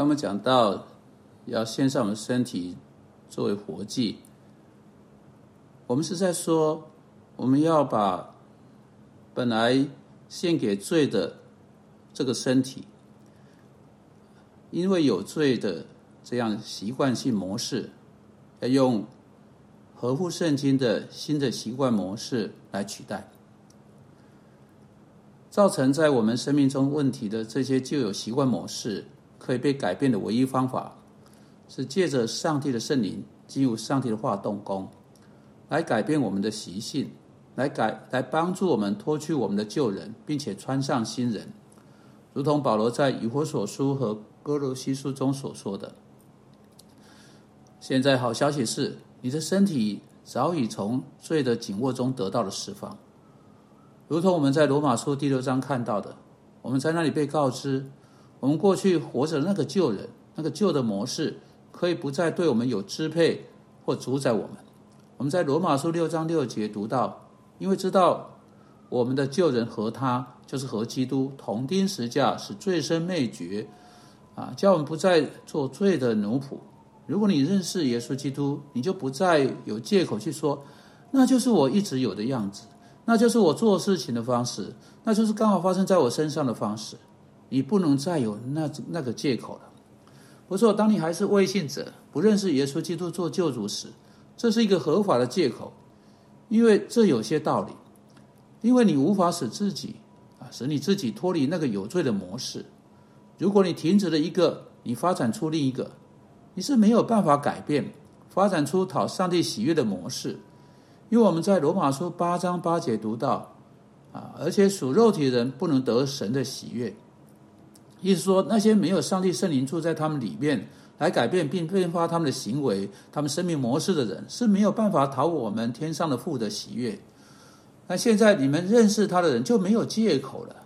刚刚讲到要献上我们身体作为活祭，我们是在说我们要把本来献给罪的这个身体，因为有罪的这样习惯性模式，要用合乎圣经的新的习惯模式来取代。造成在我们生命中问题的这些旧有习惯模式，可以被改变的唯一方法，是借着上帝的圣灵进入上帝的话动工，来改变我们的习性，来改来帮助我们脱去我们的旧人，并且穿上新人，如同保罗在以弗所书和哥罗西书中所说的。现在好消息是，你的身体早已从罪的紧握中得到了释放。如同我们在罗马书第六章看到的，我们在那里被告知，我们过去活着那个旧人，那个旧的模式，可以不再对我们有支配或主宰我们。我们在罗马书六章六节读到，因为知道我们的旧人和他，就是和基督同钉十架，使罪身灭绝，啊，叫我们不再做罪的奴仆。如果你认识耶稣基督，你就不再有借口去说，那就是我一直有的样子。那就是我做事情的方式，那就是刚好发生在我身上的方式。你不能再有那那个借口了。不错，当你还是未信者，不认识耶稣基督做救主时，这是一个合法的借口，因为这有些道理。因为你无法使自己啊，使你自己脱离那个有罪的模式。如果你停止了一个，你发展出另一个，你是没有办法改变发展出讨上帝喜悦的模式。因为我们在罗马书八章八节读到，啊，而且属肉体的人不能得神的喜悦，意思说那些没有上帝圣灵住在他们里面，来改变并变化他们的行为、他们生命模式的人，是没有办法讨我们天上的父的喜悦。那现在你们认识他的人就没有借口了。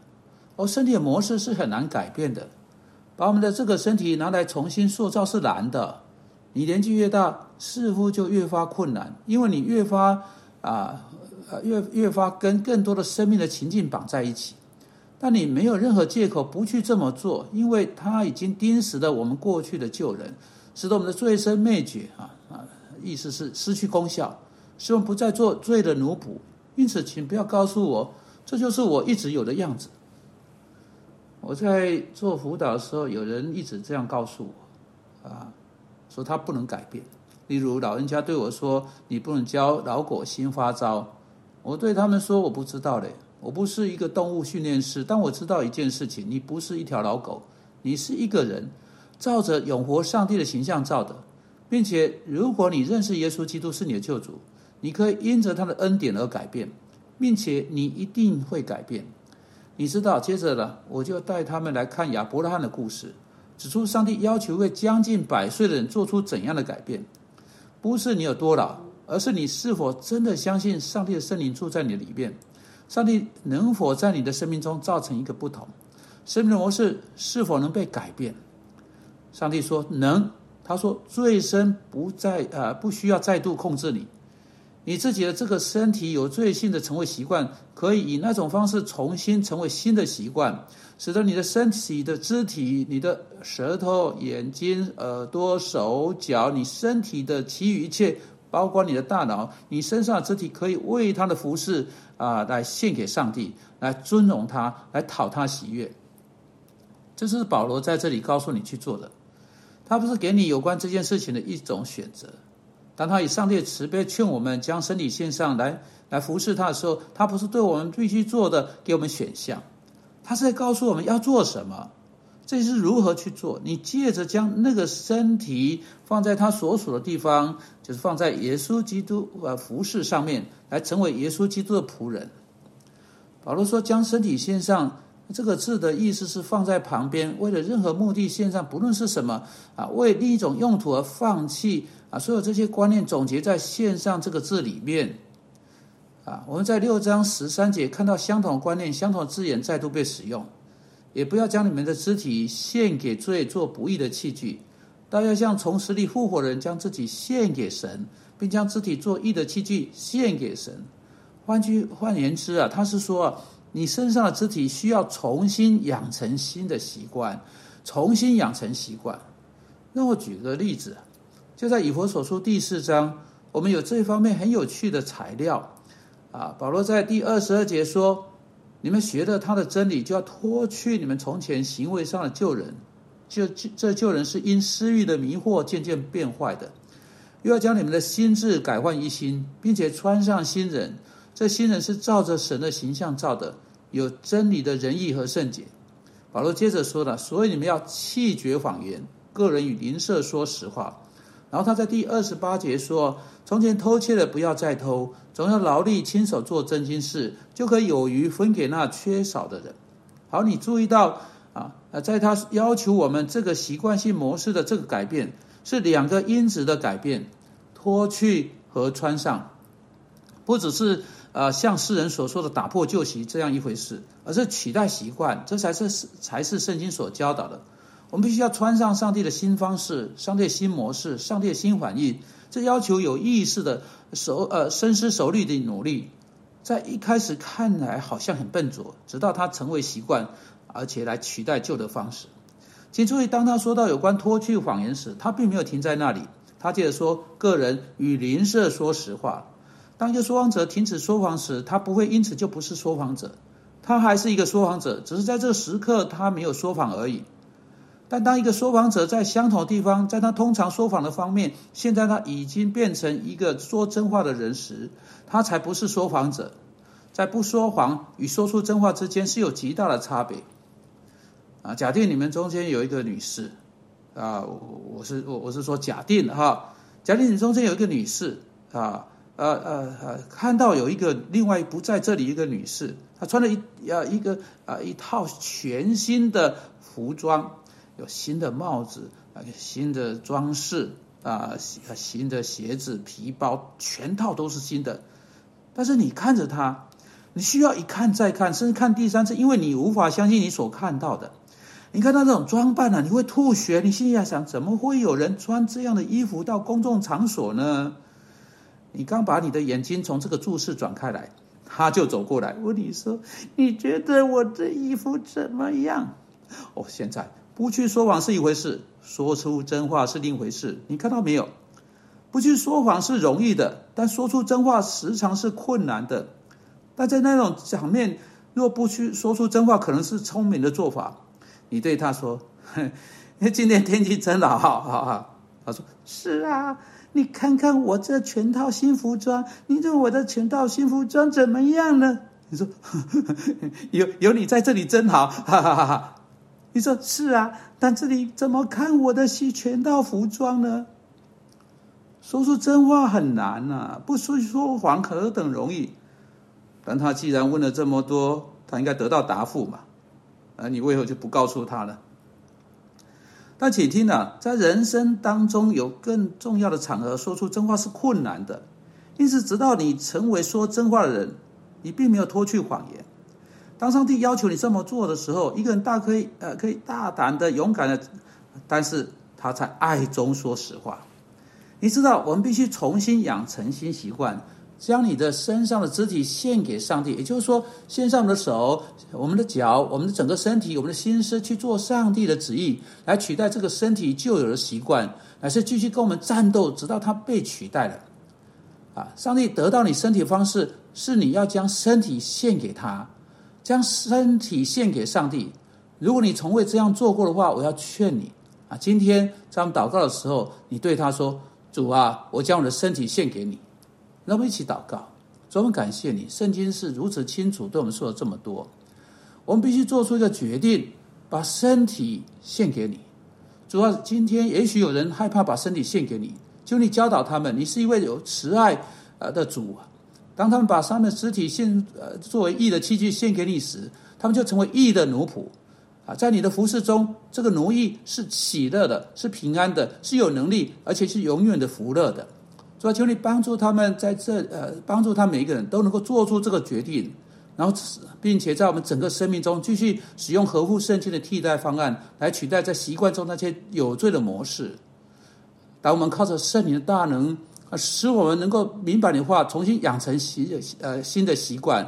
哦，身体的模式是很难改变的，把我们的这个身体拿来重新塑造是难的。你年纪越大，似乎就越发困难，因为你越发啊，越越发跟更多的生命的情境绑在一起。但你没有任何借口不去这么做，因为他已经钉死了我们过去的旧人，使得我们的罪身灭绝啊啊，意思是失去功效，使我们不再做罪的奴仆。因此，请不要告诉我这就是我一直有的样子。我在做辅导的时候，有人一直这样告诉我啊。说他不能改变，例如老人家对我说：“你不能教老狗新发招。”我对他们说：“我不知道嘞，我不是一个动物训练师，但我知道一件事情：你不是一条老狗，你是一个人，照着永活上帝的形象造的，并且如果你认识耶稣基督是你的救主，你可以因着他的恩典而改变，并且你一定会改变。你知道，接着呢，我就带他们来看亚伯拉罕的故事。”指出上帝要求为将近百岁的人做出怎样的改变？不是你有多老，而是你是否真的相信上帝的圣灵住在你里面？上帝能否在你的生命中造成一个不同？生命的模式是否能被改变？上帝说能。他说罪身不再呃不需要再度控制你，你自己的这个身体有罪性的成为习惯，可以以那种方式重新成为新的习惯。使得你的身体的肢体、你的舌头、眼睛、耳朵、手脚，你身体的其余一切，包括你的大脑，你身上的肢体，可以为他的服饰啊，来献给上帝，来尊荣他，来讨他喜悦。这是保罗在这里告诉你去做的。他不是给你有关这件事情的一种选择。当他以上帝的慈悲劝我们将身体献上来，来服侍他的时候，他不是对我们必须做的给我们选项。他是在告诉我们要做什么，这是如何去做。你借着将那个身体放在他所属的地方，就是放在耶稣基督呃服饰上面，来成为耶稣基督的仆人。保罗说：“将身体献上。”这个字的意思是放在旁边，为了任何目的献上，不论是什么啊，为另一种用途而放弃啊，所有这些观念总结在“献上”这个字里面。啊，我们在六章十三节看到相同观念、相同字眼再度被使用。也不要将你们的肢体献给罪做不义的器具，倒要像从死里复活的人将自己献给神，并将肢体做义的器具献给神。换句换言之啊，他是说，你身上的肢体需要重新养成新的习惯，重新养成习惯。让我举个例子，就在以佛所书第四章，我们有这方面很有趣的材料啊。保罗在第二十二节说：“你们学了他的真理，就要脱去你们从前行为上的旧人。就这旧人是因私欲的迷惑渐渐变坏的，又要将你们的心智改换一新，并且穿上新人。这新人是照着神的形象造的，有真理的仁义和圣洁。”保罗接着说了：“所以你们要弃绝谎言，个人与邻舍说实话。”然后他在第二十八节说：“从前偷窃的不要再偷，总要劳力亲手做真心事，就可以有余分给那缺少的人。”好，你注意到啊？呃，在他要求我们这个习惯性模式的这个改变，是两个因子的改变：脱去和穿上，不只是。呃，像世人所说的打破旧习这样一回事，而是取代习惯，这才是才是圣经所教导的。我们必须要穿上上帝的新方式、上帝的新模式、上帝的新反应。这要求有意识的、熟呃深思熟虑的努力。在一开始看来好像很笨拙，直到它成为习惯，而且来取代旧的方式。请注意，当他说到有关脱去谎言时，他并没有停在那里，他接着说：“个人与邻舍说实话。”当一个说谎者停止说谎时，他不会因此就不是说谎者，他还是一个说谎者，只是在这时刻他没有说谎而已。但当一个说谎者在相同地方，在他通常说谎的方面，现在他已经变成一个说真话的人时，他才不是说谎者。在不说谎与说出真话之间是有极大的差别。啊，假定你们中间有一个女士，啊，我是我我是说假定哈，假定你中间有一个女士啊。呃呃呃，看到有一个另外不在这里一个女士，她穿了一呃一个呃一套全新的服装，有新的帽子，新的装饰啊，新的鞋子、皮包，全套都是新的。但是你看着他，你需要一看再看，甚至看第三次，因为你无法相信你所看到的。你看到这种装扮呢，你会吐血。你心里在想，怎么会有人穿这样的衣服到公众场所呢？你刚把你的眼睛从这个注视转开来，他就走过来问你说：“你觉得我这衣服怎么样？”哦，现在不去说谎是一回事，说出真话是另一回事。你看到没有？不去说谎是容易的，但说出真话时常是困难的。但在那种场面，若不去说出真话，可能是聪明的做法。你对他说：“今天天气真好好好。”他说：“是啊。”你看看我这全套新服装，你认为我的全套新服装怎么样呢？你说 有有你在这里真好，哈哈哈哈！你说是啊，但这里怎么看我的新全套服装呢？说出真话很难呐，不说说谎何等容易。但他既然问了这么多，他应该得到答复嘛？啊，你为何就不告诉他呢？但请听啊，在人生当中有更重要的场合，说出真话是困难的。因此，直到你成为说真话的人，你并没有脱去谎言。当上帝要求你这么做的时候，一个人大可以呃可以大胆的、勇敢的，但是他在爱中说实话。你知道，我们必须重新养成新习惯。将你的身上的肢体献给上帝，也就是说，献上的手、我们的脚、我们的整个身体、我们的心思去做上帝的旨意，来取代这个身体旧有的习惯，乃是继续跟我们战斗，直到它被取代了。啊，上帝得到你身体方式是你要将身体献给他，将身体献给上帝。如果你从未这样做过的话，我要劝你啊，今天在我们祷告的时候，你对他说：“主啊，我将我的身体献给你。”让我们一起祷告，专门感谢你。圣经是如此清楚对我们说了这么多，我们必须做出一个决定，把身体献给你。主要今天也许有人害怕把身体献给你，就你教导他们，你是一位有慈爱呃的主啊。当他们把他们的肢体献呃作为义的器具献给你时，他们就成为义的奴仆啊。在你的服饰中，这个奴役是喜乐的，是平安的，是有能力，而且是永远的福乐的。主求你帮助他们在这呃，帮助他每一个人都能够做出这个决定，然后并且在我们整个生命中继续使用合乎圣经的替代方案来取代在习惯中那些有罪的模式。当我们靠着圣灵的大能，使我们能够明白你的话，重新养成习呃新的习惯，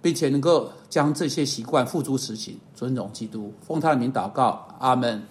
并且能够将这些习惯付诸实行，尊荣基督，奉他的名祷告，阿门。